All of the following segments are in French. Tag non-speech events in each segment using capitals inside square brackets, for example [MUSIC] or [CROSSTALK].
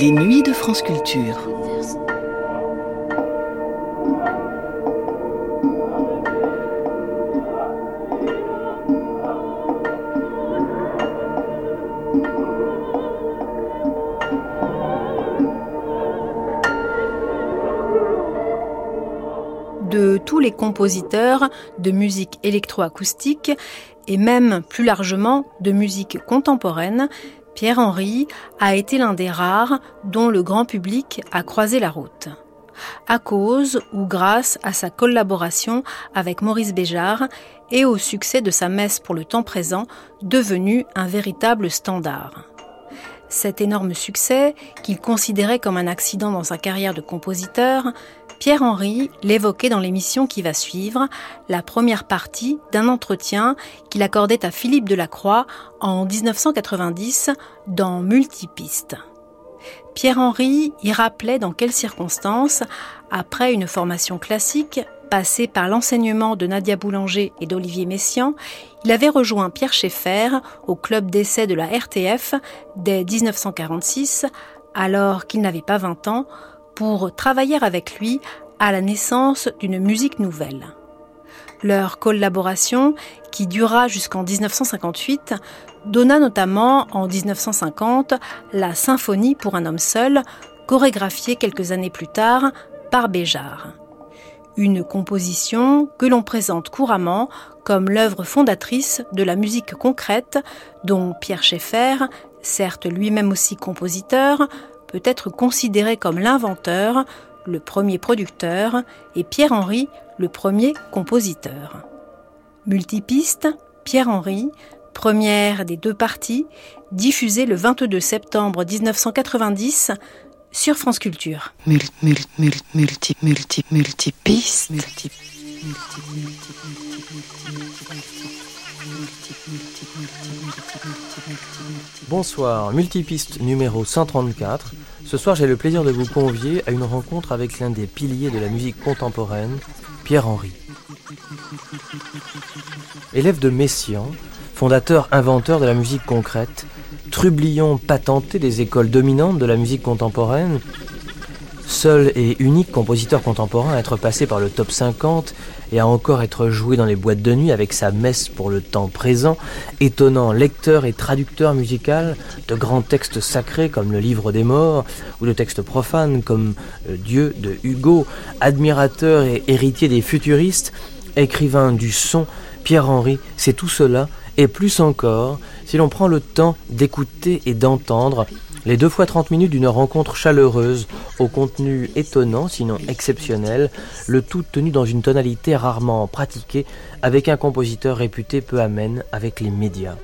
Les nuits de France Culture. Les compositeurs de musique électroacoustique et même plus largement de musique contemporaine, Pierre-Henri a été l'un des rares dont le grand public a croisé la route. À cause ou grâce à sa collaboration avec Maurice Béjart et au succès de sa messe pour le temps présent, devenue un véritable standard. Cet énorme succès, qu'il considérait comme un accident dans sa carrière de compositeur, Pierre-Henri l'évoquait dans l'émission qui va suivre, la première partie d'un entretien qu'il accordait à Philippe Delacroix en 1990 dans Multipiste. Pierre-Henri y rappelait dans quelles circonstances, après une formation classique, passée par l'enseignement de Nadia Boulanger et d'Olivier Messiaen, il avait rejoint Pierre Schaeffer au club d'essai de la RTF dès 1946, alors qu'il n'avait pas 20 ans, pour travailler avec lui à la naissance d'une musique nouvelle. Leur collaboration, qui dura jusqu'en 1958, donna notamment en 1950 la Symphonie pour un homme seul, chorégraphiée quelques années plus tard par Béjart. Une composition que l'on présente couramment comme l'œuvre fondatrice de la musique concrète dont Pierre Schaeffer, certes lui-même aussi compositeur, peut être considéré comme l'inventeur, le premier producteur, et Pierre-Henri, le premier compositeur. Multipiste, Pierre-Henri, première des deux parties, diffusée le 22 septembre 1990 sur France Culture. Multi, multi, multi, multi, multi, multipiste. Bonsoir, multipiste numéro 134. Ce soir, j'ai le plaisir de vous convier à une rencontre avec l'un des piliers de la musique contemporaine, Pierre-Henri. Élève de Messiaen, fondateur inventeur de la musique concrète, trublion patenté des écoles dominantes de la musique contemporaine, seul et unique compositeur contemporain à être passé par le top 50 et à encore être joué dans les boîtes de nuit avec sa messe pour le temps présent, étonnant lecteur et traducteur musical de grands textes sacrés comme le Livre des Morts ou de textes profanes comme Dieu de Hugo, admirateur et héritier des futuristes, écrivain du son, Pierre-Henri, c'est tout cela et plus encore si l'on prend le temps d'écouter et d'entendre les deux fois 30 minutes d'une rencontre chaleureuse, au contenu étonnant, sinon exceptionnel, le tout tenu dans une tonalité rarement pratiquée, avec un compositeur réputé peu amène avec les médias.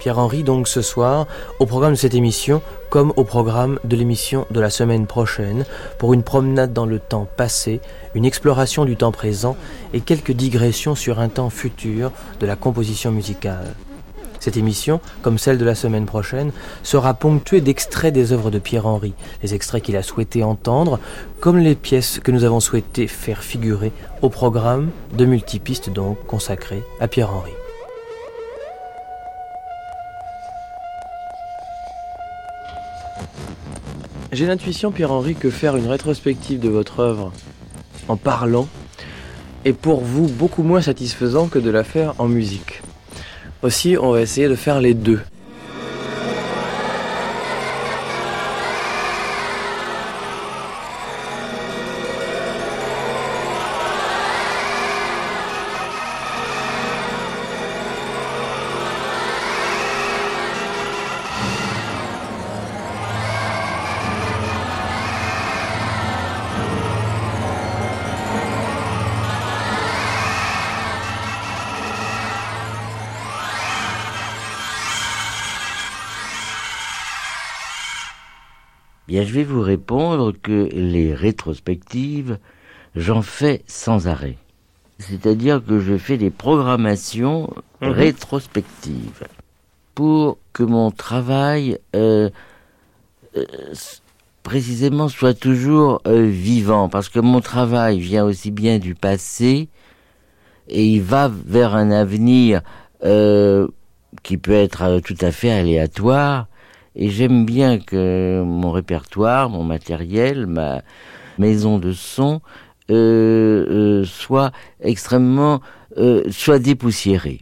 Pierre-Henri donc ce soir, au programme de cette émission, comme au programme de l'émission de la semaine prochaine, pour une promenade dans le temps passé, une exploration du temps présent et quelques digressions sur un temps futur de la composition musicale. Cette émission, comme celle de la semaine prochaine, sera ponctuée d'extraits des œuvres de Pierre-Henri, les extraits qu'il a souhaité entendre, comme les pièces que nous avons souhaité faire figurer au programme de multipistes donc consacré à Pierre-Henri. J'ai l'intuition, Pierre-Henri, que faire une rétrospective de votre œuvre en parlant est pour vous beaucoup moins satisfaisant que de la faire en musique. Aussi, on va essayer de faire les deux. Bien, je vais vous répondre que les rétrospectives, j'en fais sans arrêt. C'est-à-dire que je fais des programmations rétrospectives. pour que mon travail euh, euh, précisément soit toujours euh, vivant, parce que mon travail vient aussi bien du passé et il va vers un avenir qui peut être tout à fait aléatoire. Et j'aime bien que mon répertoire, mon matériel, ma maison de son soit extrêmement soit dépoussiéré.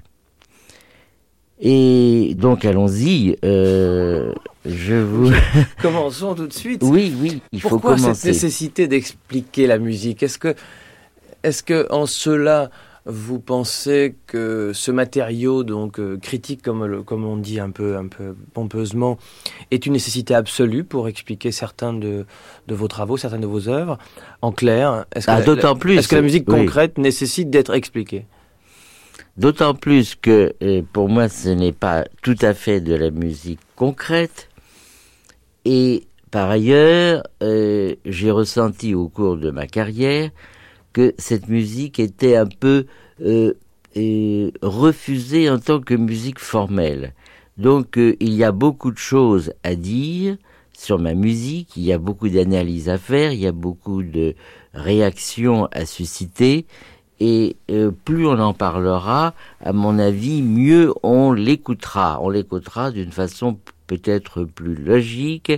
Et donc allons-y. Euh, je vous. [LAUGHS] Commençons tout de suite. Oui, oui, il faut commencer. Pourquoi cette nécessité d'expliquer la musique? Est-ce que, est-ce que en cela vous pensez que ce matériau donc euh, critique, comme, comme on dit un peu, un peu pompeusement, est une nécessité absolue pour expliquer certains de, de vos travaux, certaines de vos œuvres? En clair, est-ce que, ah, d'autant plus. Est-ce que la musique concrète nécessite d'être expliquée? D'autant plus que euh, pour moi ce n'est pas tout à fait de la musique concrète. Et par ailleurs, euh, j'ai ressenti au cours de ma carrière que cette musique était un peu euh, refusée en tant que musique formelle. Donc il y a beaucoup de choses à dire sur ma musique, il y a beaucoup d'analyses à faire, il y a beaucoup de réactions à susciter, et euh, plus on en parlera, à mon avis, mieux on l'écoutera. On l'écoutera d'une façon peut-être plus logique,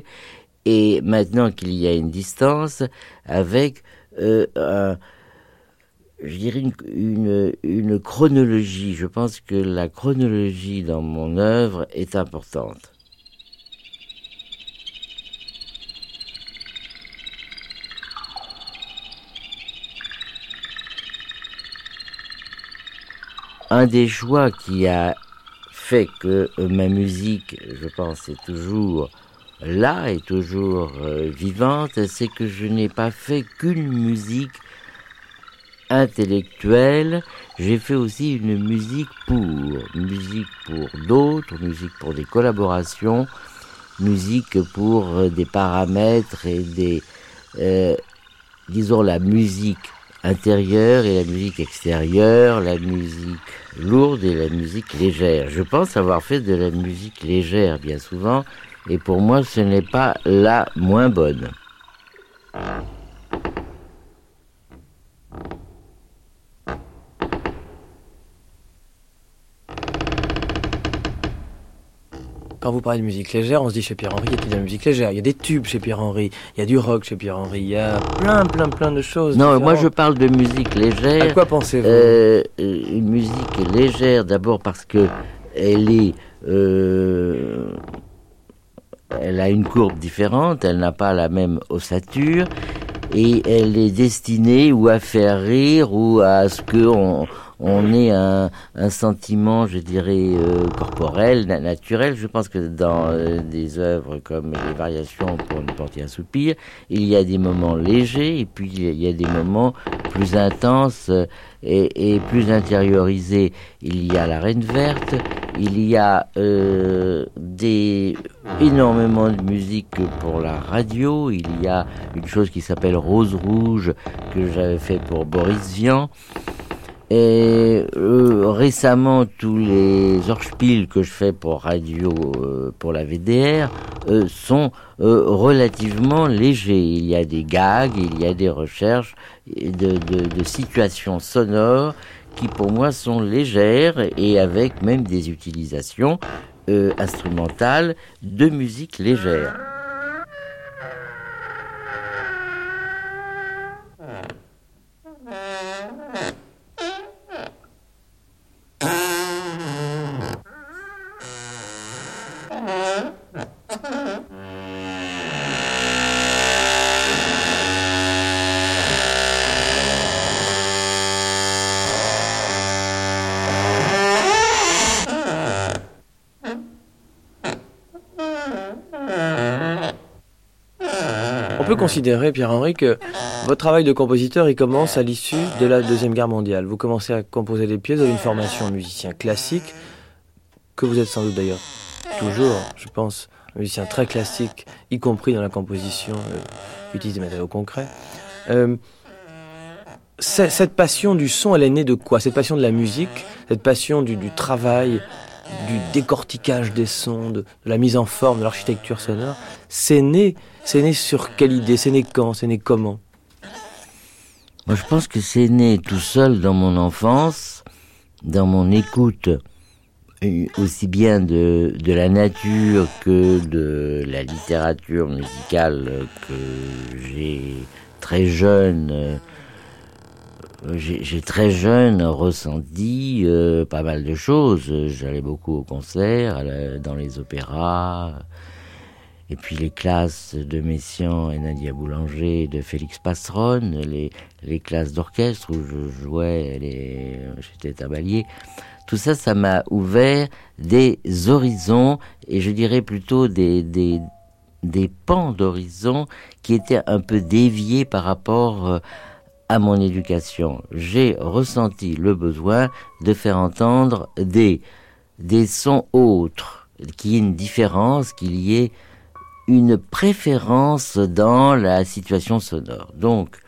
et maintenant qu'il y a une distance, avec, euh, je dirais, une, une chronologie. Je pense que la chronologie dans mon œuvre est importante. un des choix qui a fait que euh, ma musique, je pense, est toujours là, est toujours euh, vivante, c'est que je n'ai pas fait qu'une musique intellectuelle, j'ai fait aussi une musique pour, musique pour d'autres, musique pour des collaborations, musique pour euh, des paramètres et des, disons, la musique intérieure et la musique extérieure, la musique lourde et la musique légère. Je pense avoir fait de la musique légère bien souvent, et pour moi ce n'est pas la moins bonne. Quand vous parlez de musique légère, on se dit chez Pierre-Henri, il y a de la musique légère. Il y a des tubes chez Pierre-Henri, il y a du rock chez Pierre-Henri, il y a plein, plein, plein de choses. Non, moi je parle de musique légère. À quoi pensez-vous? Euh, Une musique légère, d'abord parce que elle est. Euh, elle a une courbe différente, elle n'a pas la même ossature et elle est destinée ou à faire rire ou à ce qu'on on ait un, sentiment, je dirais, euh, corporel, naturel. Je pense que dans euh, des œuvres comme les variations pour ne porter un soupir, il y a des moments légers et puis il y a des moments plus intenses euh, et, et plus intériorisés. Il y a la Reine verte, il y a des énormément de musique pour la radio. Il y a une chose qui s'appelle Rose Rouge que j'avais fait pour Boris Vian. Et euh, récemment, tous les Orspiels que je fais pour radio, euh, pour la VDR, euh, sont relativement légers. Il y a des gags, il y a des recherches de, de, de, situations sonores qui pour moi sont légères et avec même des utilisations instrumentales de musique légère. Considérer, Pierre-Henri, que votre travail de compositeur, il commence à l'issue de la Deuxième Guerre mondiale. Vous commencez à composer des pièces, d'une formation musicien classique, que vous êtes sans doute d'ailleurs toujours, je pense, musicien très classique, y compris dans la composition, euh, utilise des matériaux concrets. Euh, cette passion du son, elle est née de quoi? Cette passion de la musique, cette passion du travail du décortiquage des sons, de, la mise en forme de l'architecture sonore, c'est né, c'est né sur quelle idée, c'est né quand, c'est né comment? Moi je pense que c'est né tout seul dans mon enfance, dans mon écoute aussi bien de, la nature que de la littérature musicale que j'ai très jeune euh, j'ai très jeune ressenti euh, pas mal de choses. J'allais beaucoup au concert, dans les opéras, et puis les classes de Messiaen et Nadia Boulanger, de Félix Passeron, les, les classes d'orchestre où je jouais, j'étais tabalier. Tout ça, ça m'a ouvert des horizons, et je dirais plutôt des, des, des pans d'horizons qui étaient un peu déviés par rapport euh, à mon éducation, j'ai ressenti le besoin de faire entendre des, des sons autres, qu'il y ait une différence, qu'il y ait une préférence dans la situation sonore. Donc,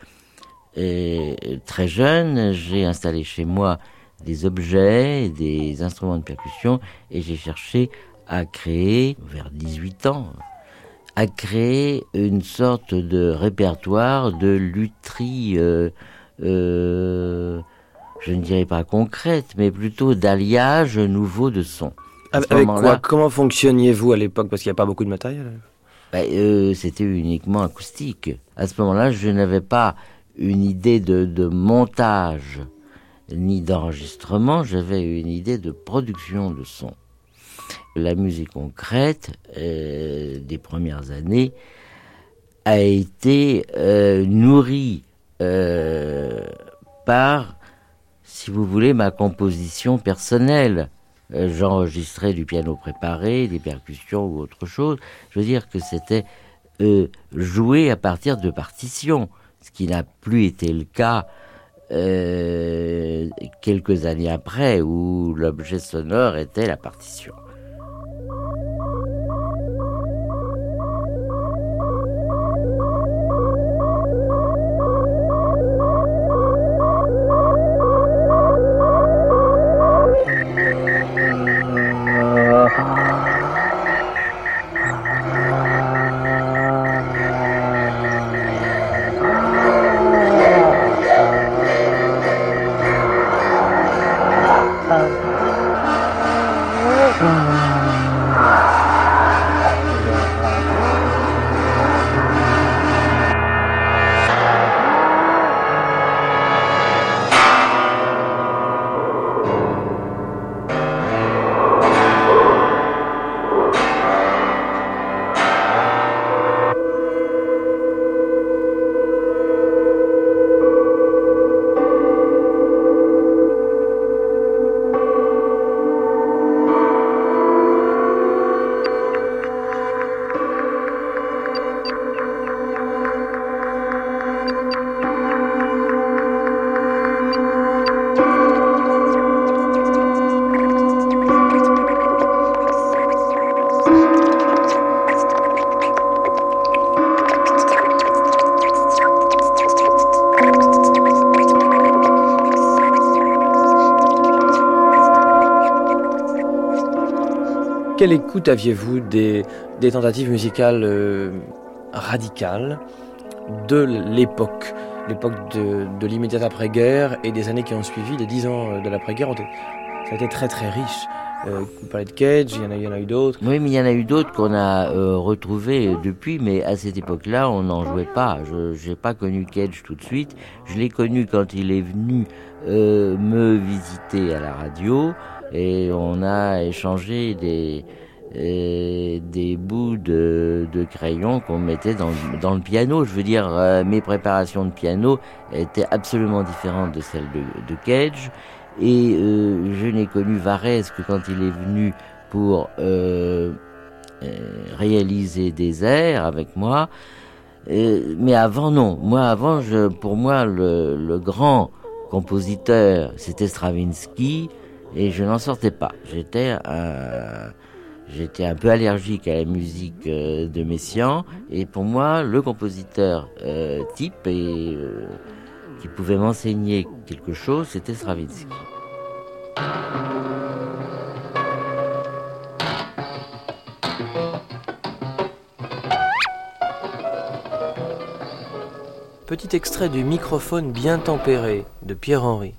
euh, très jeune, j'ai installé chez moi des objets, des instruments de percussion, et j'ai cherché à créer, vers 18 ans, a créé une sorte de répertoire de lutherie, euh, euh, je ne dirais pas concrète, mais plutôt d'alliage nouveau de sons. Avec quoi Comment fonctionniez-vous à l'époque Parce qu'il n'y a pas beaucoup de matériel. Ben, euh, C'était uniquement acoustique. À ce moment-là, je n'avais pas une idée de, de montage ni d'enregistrement, j'avais une idée de production de sons la musique concrète euh, des premières années a été euh, nourrie euh, par, si vous voulez, ma composition personnelle. J'enregistrais du piano préparé, des percussions ou autre chose. Je veux dire que c'était joué à partir de partitions, ce qui n'a plus été le cas quelques années après, où l'objet sonore était la partition. Quelle écoute aviez-vous des, tentatives musicales euh, radicales de l'époque? L'époque de, de l'immédiate après-guerre et des années qui ont suivi, les dix ans euh, de l'après-guerre, ça a été très très riche. Euh, vous parlez de Cage, il y en a, eu d'autres. Oui, mais il y en a eu d'autres qu'on a retrouvés depuis, mais à cette époque-là, on n'en jouait pas. Je n'ai pas connu Cage tout de suite. Je l'ai connu quand il est venu me visiter à la radio et on a échangé des, euh, des bouts de, de crayon qu'on mettait dans, dans, le piano. Je veux dire, euh, mes préparations de piano étaient absolument différentes de celles de, de Cage. Et euh, je n'ai connu Varese que quand il est venu pour réaliser des airs avec moi. mais avant, non. Moi, avant, je, pour moi, le, le grand compositeur, c'était Stravinsky et je n'en sortais pas. J'étais un, peu allergique à la musique euh, de Messiaen et pour moi le compositeur euh, type euh, qui pouvait m'enseigner quelque chose, c'était Stravinsky. Petit extrait du microphone bien tempéré de Pierre Henri.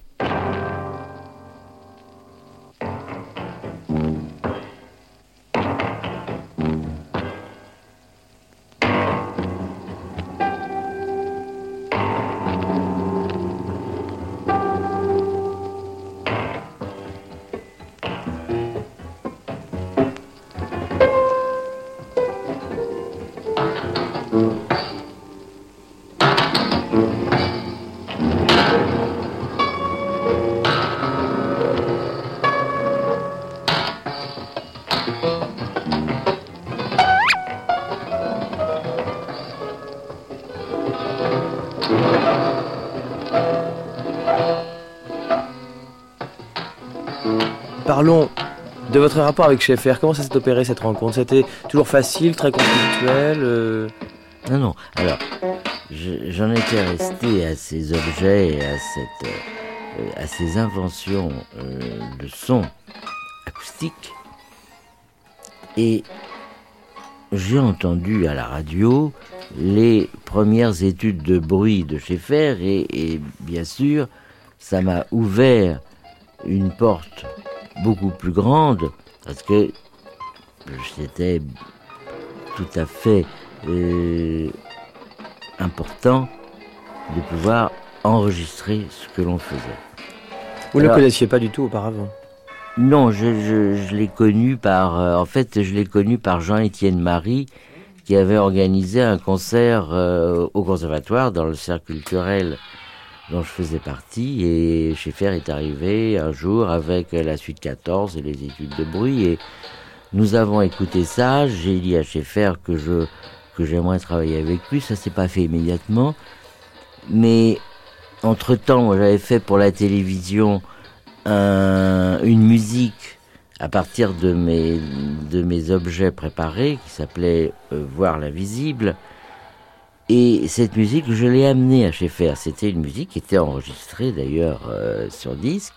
Parlons de votre rapport avec Schaeffer. Comment ça s'est opéré cette rencontre? C'était toujours facile, très conflictuel euh Non, non. Alors, je- j'en étais resté à ces objets et à, cette, euh, à ces inventions euh, de son acoustique. Et j'ai entendu à la radio les premières études de bruit de Schaeffer et bien sûr, ça m'a ouvert une porte beaucoup plus grande parce que c'était tout à fait euh, important de pouvoir enregistrer ce que l'on faisait. Vous ne le connaissiez pas du tout auparavant? Non, je, je, je l'ai connu par. euh, en fait, je l'ai connu par Jean-Étienne Marie, qui avait organisé un concert euh, au conservatoire dans le cercle culturel dont je faisais partie. Et Schaeffer est arrivé un jour avec la suite 14 et les études de bruit. Et nous avons écouté ça. J'ai dit à Schaeffer que je que j'aimerais travailler avec lui. Ça s'est pas fait immédiatement, mais entre temps, j'avais fait pour la télévision un- une musique à partir de mes, de mes objets préparés qui s'appelait euh, Voir l'invisible. Et cette musique, je l'ai amenée à Schaeffer. C'était une musique qui était enregistrée d'ailleurs euh, sur disque.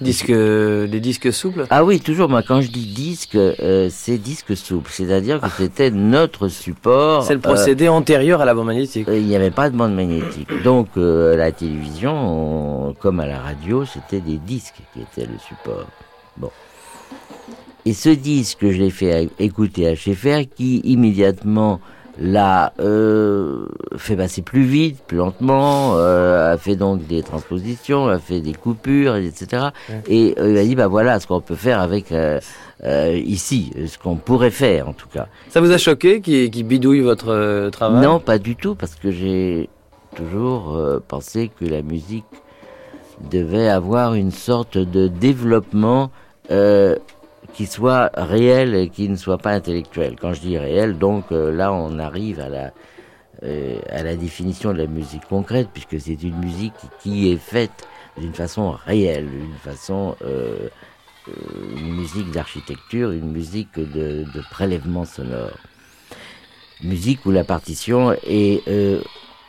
Disque, des disques souples? Ah oui, toujours, moi quand je dis disque, euh, c'est disque souple. C'est-à-dire que c'était notre support. C'est le euh, procédé antérieur à la bande magnétique. Il n'y avait pas de bande magnétique. Donc, euh, à la télévision, on- comme à la radio, c'était des disques qui étaient le support. Bon. Et ce disque, je l'ai fait écouter à Schaeffer, qui immédiatement l'a euh, fait passer plus vite, plus lentement, euh, a fait donc des transpositions, a fait des coupures, etc. Et euh, il a dit, bah voilà ce qu'on peut faire avec euh, ici, ce qu'on pourrait faire en tout cas. Ça vous a choqué qui, qui bidouille votre travail? Non, pas du tout, parce que j'ai toujours pensé que la musique devait avoir une sorte de développement euh, qui soit réel et qui ne soit pas intellectuel. Quand je dis réel, donc euh, là on arrive à la, euh, à la définition de la musique concrète, puisque c'est une musique qui est faite d'une façon réelle, d'une façon... euh, une musique d'architecture, une musique de, prélèvement sonore musique où la partition est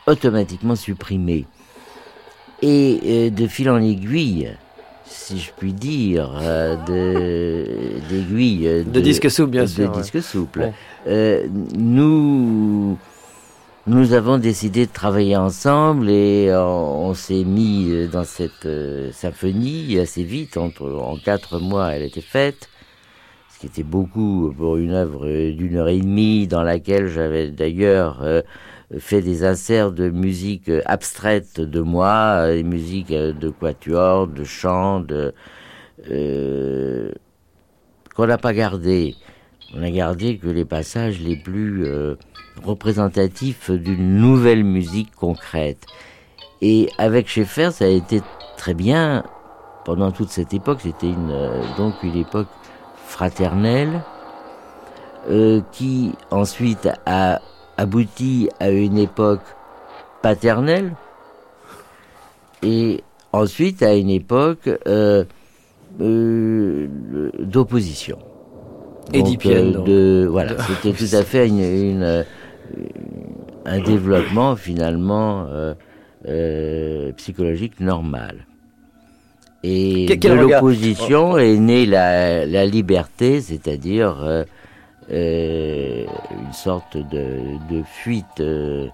automatiquement supprimée. Et de fil en aiguille, si je puis dire, euh, de d'aiguille euh, De disque souple, bien de sûr, ouais. disque souple. Ouais. Euh, nous nous avons décidé de travailler ensemble et on, on s'est mis dans cette euh, symphonie assez vite. Entre, en quatre mois, elle était faite ce qui était beaucoup pour une œuvre d'une heure et demie, dans laquelle j'avais d'ailleurs euh, fait des inserts de musique euh, abstraite de moi, euh, des musiques euh, de quatuor, de chant, de euh, qu'on n'a pas gardé. On a gardé que les passages les plus euh, représentatifs d'une nouvelle musique concrète. Et avec Schaeffer, ça a été très bien pendant toute cette époque. C'était une, donc une époque fraternelle euh, qui ensuite a abouti à une époque paternelle et ensuite à une époque euh, euh, d'opposition. Donc, Édipienne, euh, donc. de voilà, c'était tout à fait une, une, euh, un développement finalement euh, euh, psychologique normal. Et quel de l'opposition est née la, la liberté, c'est-à-dire euh, euh, une sorte de, de fuite euh,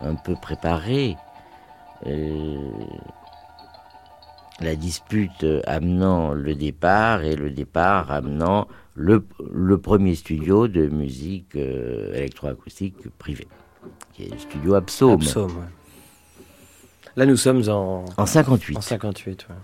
un peu préparé. Euh, la dispute amenant le départ et le départ amenant le, premier studio de musique euh, électroacoustique privé, qui est le studio Absome. Là, nous sommes en... En 58. En 58, ouais.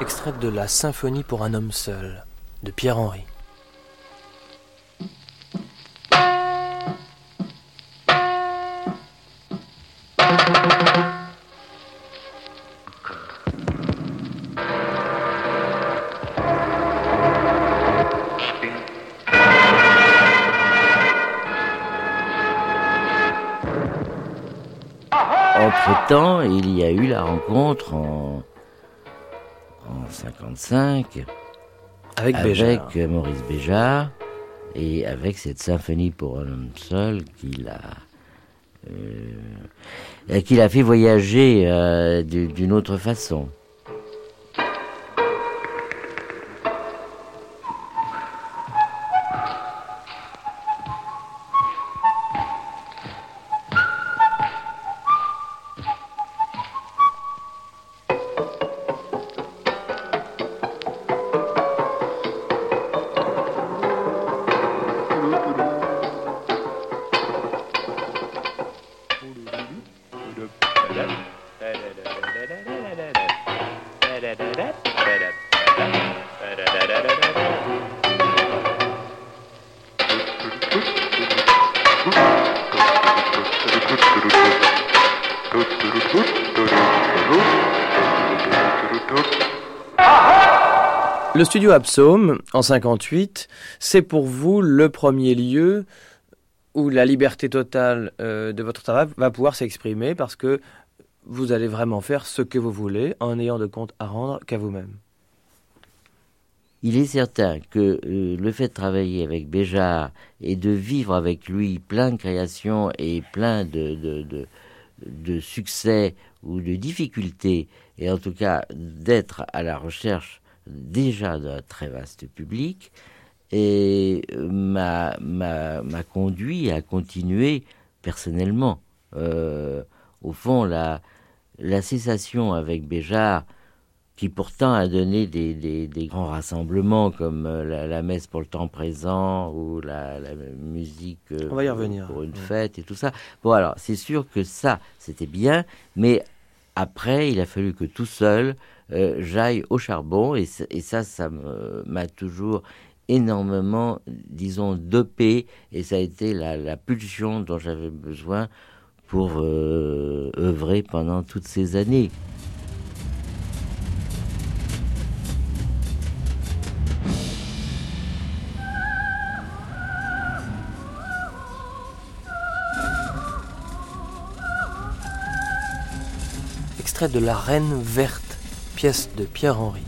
Extrait de la Symphonie pour un homme seul de Pierre Henry. Il y a eu la rencontre en, en 55 avec, Maurice Béjart et avec cette symphonie pour un homme seul qu'il a euh, qu'il a fait voyager euh, d'une autre façon. Studio Absome, en 58, c'est pour vous le premier lieu où la liberté totale euh, de votre travail va pouvoir s'exprimer parce que vous allez vraiment faire ce que vous voulez en n'ayant de compte à rendre qu'à vous-même. Il est certain que euh, le fait de travailler avec Béjart et de vivre avec lui plein de créations et plein de, de succès ou de difficultés, et en tout cas d'être à la recherche déjà d'un très vaste public et m'a, m'a, conduit à continuer personnellement. Euh, au fond, la, la cessation avec Béjart, qui pourtant a donné des, des, grands rassemblements comme euh, la, messe pour le temps présent ou la, musique On va y revenir. pour une fête et tout ça. Bon, alors, c'est sûr que ça, c'était bien, mais après, il a fallu que tout seul, euh, j'aille au charbon et, ça, ça m'a toujours énormément, disons, dopé et ça a été la, pulsion dont j'avais besoin pour euh, œuvrer pendant toutes ces années. Extrait de La Reine Verte pièce de Pierre Henry.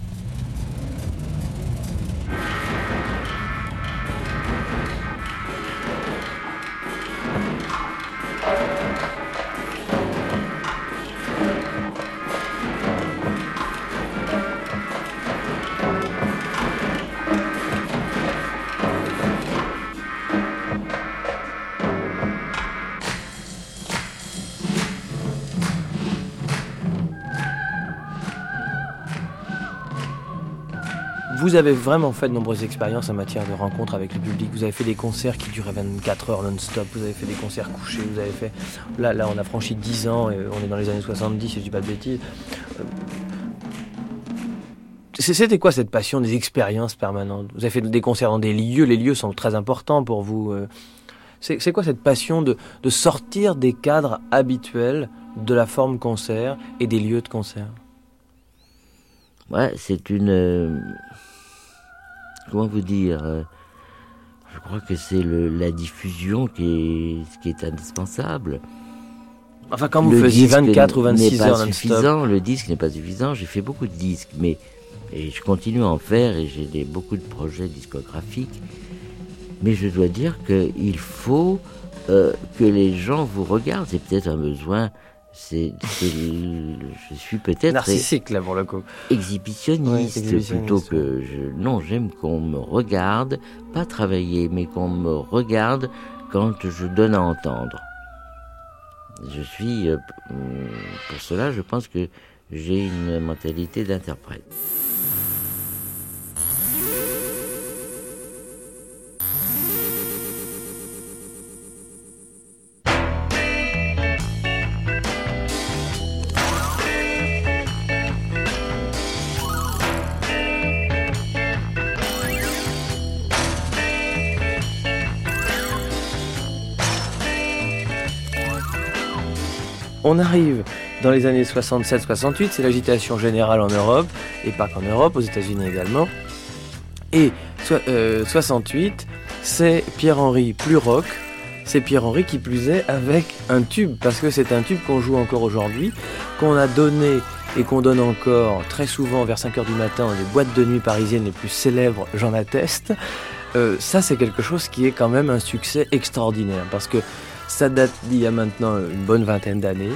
Avez vraiment fait de nombreuses expériences en matière de rencontres avec le public. Vous avez fait des concerts qui duraient 24 heures non-stop. Vous avez fait des concerts couchés. Vous avez fait. Là, là, on a franchi 10 ans et on est dans les années 70, si je dis pas de bêtises. Euh, c'était quoi cette passion des expériences permanentes? Vous avez fait des concerts dans des lieux. Les lieux sont très importants pour vous. Euh. C'est quoi cette passion de, de sortir des cadres habituels de la forme concert et des lieux de concert? Ouais, c'est une euh, comment vous dire euh, Je crois que c'est la diffusion qui est, qui est indispensable. Enfin, quand vous faisiez 24 ou 26 heures suffisant, Le disque n'est pas suffisant. J'ai fait beaucoup de disques, mais et je continue à en faire et j'ai beaucoup de projets discographiques. Mais je dois dire qu'il faut euh, que les gens vous regardent. C'est peut-être un besoin. C'est, je suis peut-être Narcissique, là, pour le coup. exhibitionniste plutôt que je, non j'aime qu'on me regarde pas travailler mais qu'on me regarde quand je donne à entendre. Je suis euh, hum, pour cela je pense que j'ai une mentalité d'interprète On arrive dans les années 67-68, c'est l'agitation générale en Europe, et pas qu'en Europe, aux États-Unis également. Et so- euh, 68, c'est Pierre-Henri plus rock, c'est Pierre-Henri qui plus est avec un tube, parce que c'est un tube qu'on joue encore aujourd'hui, qu'on a donné et qu'on donne encore très souvent vers 5h du matin dans les boîtes de nuit parisiennes les plus célèbres, j'en atteste. Euh, ça, c'est quelque chose qui est quand même un succès extraordinaire, parce que ça date d'il y a maintenant une bonne vingtaine d'années.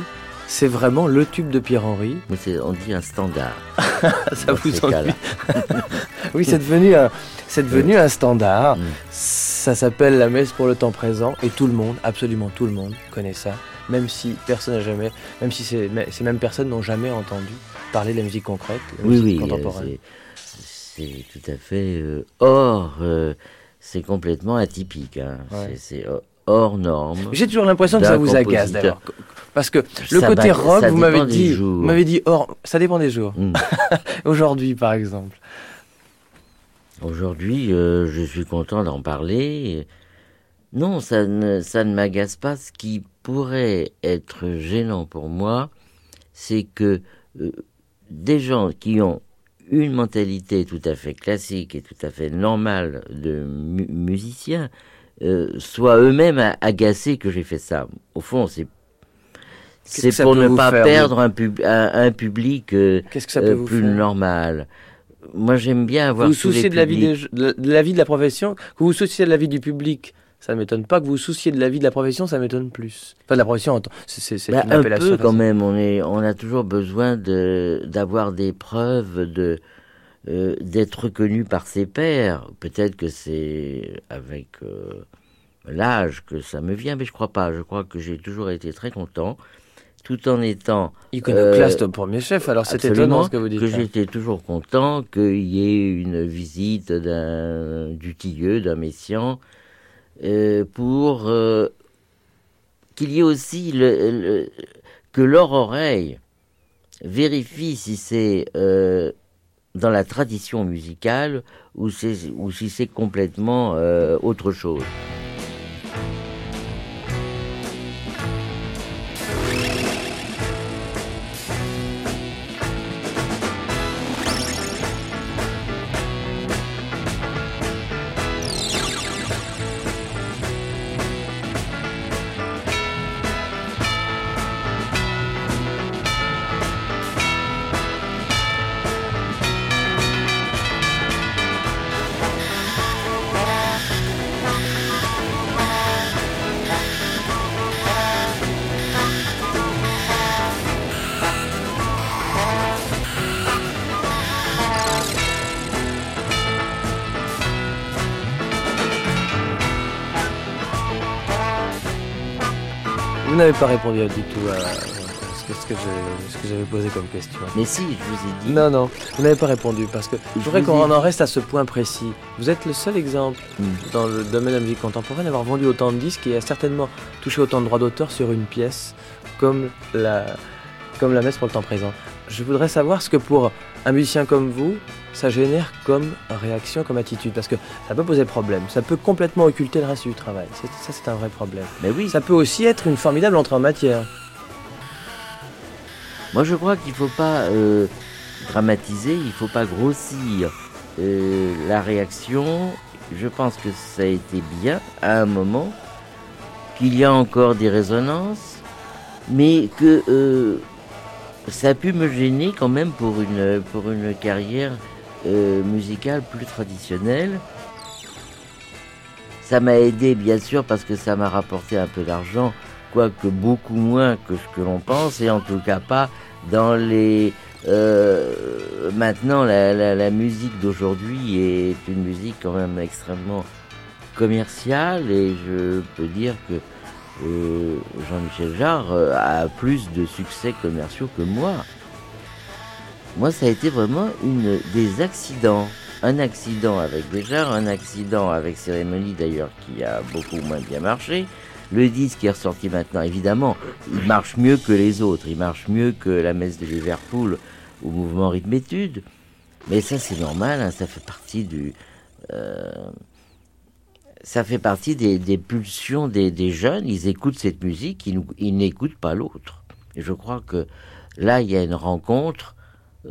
C'est vraiment le tube de Pierre-Henri. on dit un standard [LAUGHS] Ça vous ennuie. [LAUGHS] Oui, c'est devenu un, c'est devenu un standard. Mm. Ça s'appelle la messe pour le temps présent et tout le monde, absolument tout le monde, connaît ça. Même si personne n'a jamais, même si ces, ces mêmes personnes n'ont jamais entendu parler de la musique concrète, la oui musique oui euh, contemporaine. c'est tout à fait euh, hors euh, c'est complètement atypique hein. Ouais. C'est- c'est hors- norme J'ai toujours l'impression que ça vous agace d'ailleurs. Parce que le Ça côté rock, vous m'avez dit, jours. vous m'avez dit hors, ça dépend des jours. Mm. [LAUGHS] Aujourd'hui, par exemple. Aujourd'hui, euh, je suis content d'en parler. Non, ça ne, ça ne m'agace pas. Ce qui pourrait être gênant pour moi, c'est que euh, des gens qui ont une mentalité tout à fait classique et tout à fait normale de mu- musicien euh, soient eux-mêmes agacés que j'ai fait ça. Au fond, c'est c'est pour ne pas faire, perdre un, pub- un, un public euh, euh, plus normal. Moi, j'aime bien avoir Vous vous tous les souciez de la, vie des- de, de la vie de la profession, que vous vous souciez de la vie du public, ça ne m'étonne pas. Que vous vous souciez de la vie de la profession, ça m'étonne plus. Enfin, de la profession, c'est- Bah, une un peu quand même. On est, on a toujours besoin de d'avoir des preuves de euh, d'être reconnu par ses pairs. Peut-être que c'est avec euh, l'âge que ça me vient, mais je crois pas. Je crois que j'ai toujours été très content, tout en étant Iconoclaste euh, au premier chef, alors c'est étonnant ce que vous dites. que j'étais toujours content qu'il y ait une visite d'un du Tilleux, d'un Messian, euh, pour qu'il y ait aussi le, le- que leur oreille vérifie si c'est euh, dans la tradition musicale ou, si c'est complètement euh, autre chose. N'avez pas répondu du tout à ce que, que j'avais posé comme question. Mais si, je vous ai dit. Non, non, vous n'avez pas répondu parce que je voudrais qu'on en reste à ce point précis. Vous êtes le seul exemple Mm. dans le domaine de la musique contemporaine à avoir vendu autant de disques et a certainement touché autant de droits d'auteur sur une pièce comme la, comme la messe pour le temps présent. Je voudrais savoir ce que pour un musicien comme vous, ça génère comme réaction, comme attitude. Parce que ça peut poser problème, ça peut complètement occulter le reste du travail. Ça, c'est un vrai problème. Mais oui, Ça peut aussi être une formidable entrée en matière. Moi, je crois qu'il ne faut pas euh, dramatiser, il ne faut pas grossir euh, la réaction. Je pense que ça a été bien à un moment, qu'il y a encore des résonances, mais que euh, ça a pu me gêner quand même pour une, pour une carrière euh, musicale plus traditionnelle. ça m'a aidé bien sûr parce que ça m'a rapporté un peu d'argent, quoique beaucoup moins que ce que l'on pense, et en tout cas pas dans les... Euh, maintenant, la, musique d'aujourd'hui est une musique quand même extrêmement commerciale et je peux dire que Jean-Michel Jarre euh, a plus de succès commerciaux que moi. Moi, ça a été vraiment une des accidents un accident avec déjà, un accident avec Cérémonie d'ailleurs qui a beaucoup moins bien marché. Le disque est ressorti maintenant, évidemment, il marche mieux que les autres, il marche mieux que la messe de Liverpool ou Mouvement Rythme Étude. Mais ça c'est normal, hein, ça fait partie du... Euh, ça fait partie des, pulsions des, jeunes, ils écoutent cette musique, ils, n'écoutent pas l'autre. Je crois que là, il y a une rencontre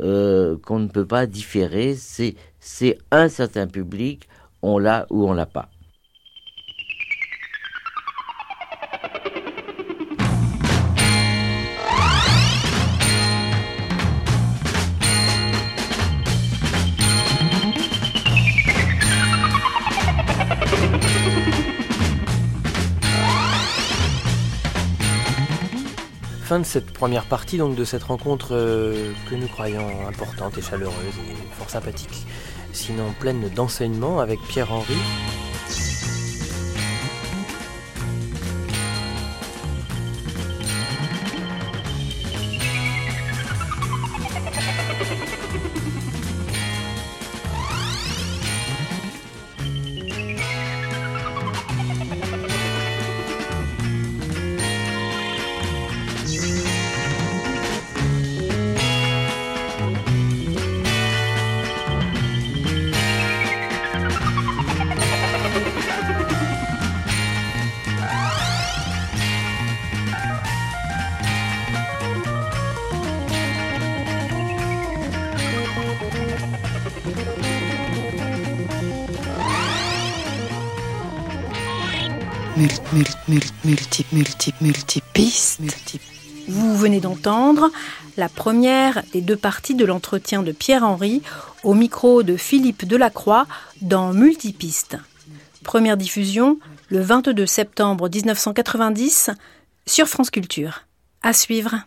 euh, qu'on ne peut pas différer. C'est un certain public, on l'a ou on l'a pas. De cette première partie, donc de cette rencontre euh, que nous croyons importante et chaleureuse et fort sympathique, sinon pleine d'enseignements avec Pierre-Henri. Vous venez d'entendre la première des deux parties de l'entretien de Pierre-Henri au micro de Philippe Delacroix dans Multipiste. Première diffusion le 22 septembre 1990 sur France Culture. À suivre.